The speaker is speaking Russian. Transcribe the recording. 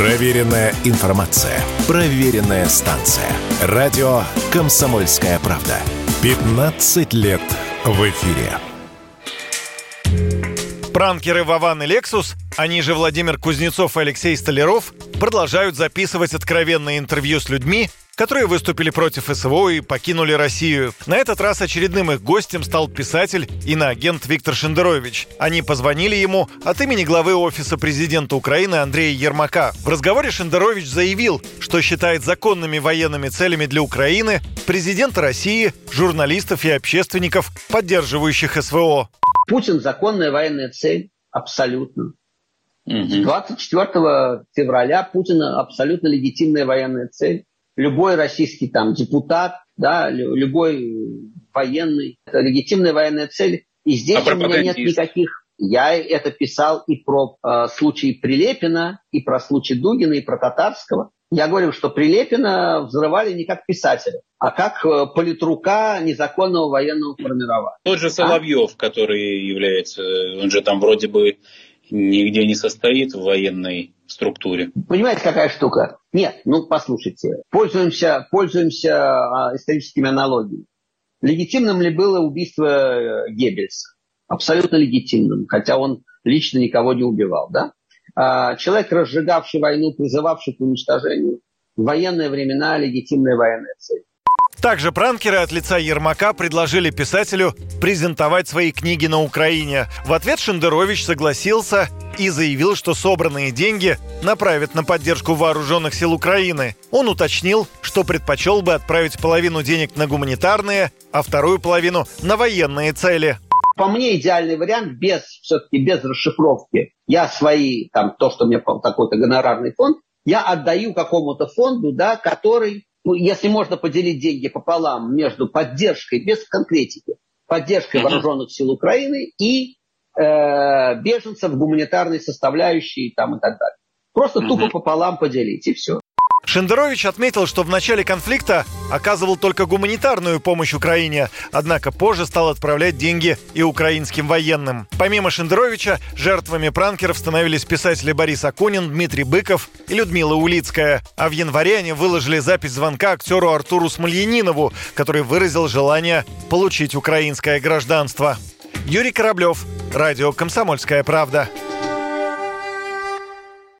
Проверенная информация. Проверенная станция. Радио «Комсомольская правда». 15 лет в эфире. Пранкеры Вован и Лексус, они же Владимир Кузнецов и Алексей Столяров, продолжают записывать откровенные интервью с людьми, которые выступили против СВО и покинули Россию. На этот раз очередным их гостем стал писатель и иноагент Виктор Шендерович. Они позвонили ему от имени главы Офиса президента Украины Андрея Ермака. В разговоре Шендерович заявил, что считает законными военными целями для Украины президента России, журналистов и общественников, поддерживающих СВО. Путин законная военная цель, абсолютно. Угу. 24 февраля Путина абсолютно легитимная военная цель. Любой российский там депутат, да, любой военный, это легитимная военная цель. И здесь а у меня нет никаких я это писал и про э, случай Прилепина, и про случай Дугина, и про Татарского. Я говорю, что Прилепина взрывали не как писателя, а как э, политрука незаконного военного формирования. Тот же Соловьев, а? который является, он же там вроде бы нигде не состоит в военной структуре. Понимаете, какая штука? Нет, ну послушайте, пользуемся, пользуемся а, историческими аналогиями. Легитимным ли было убийство э, Геббельса? Абсолютно легитимным, хотя он лично никого не убивал, да? А, человек, разжигавший войну, призывавший к уничтожению, в военные времена легитимная военная цель. Также пранкеры от лица Ермака предложили писателю презентовать свои книги на Украине. В ответ Шендерович согласился и заявил, что собранные деньги направят на поддержку вооруженных сил Украины. Он уточнил, что предпочел бы отправить половину денег на гуманитарные, а вторую половину на военные цели по мне идеальный вариант без все-таки без расшифровки. Я свои, там, то, что меня такой-то гонорарный фонд, я отдаю какому-то фонду, да, который, ну, если можно поделить деньги пополам между поддержкой, без конкретики, поддержкой вооруженных сил Украины и э, беженцев, гуманитарной составляющей там, и так далее. Просто тупо пополам поделить, и все. Шендерович отметил, что в начале конфликта оказывал только гуманитарную помощь Украине, однако позже стал отправлять деньги и украинским военным. Помимо Шендеровича, жертвами пранкеров становились писатели Борис Акунин, Дмитрий Быков и Людмила Улицкая. А в январе они выложили запись звонка актеру Артуру Смольянинову, который выразил желание получить украинское гражданство. Юрий Кораблев, Радио «Комсомольская правда».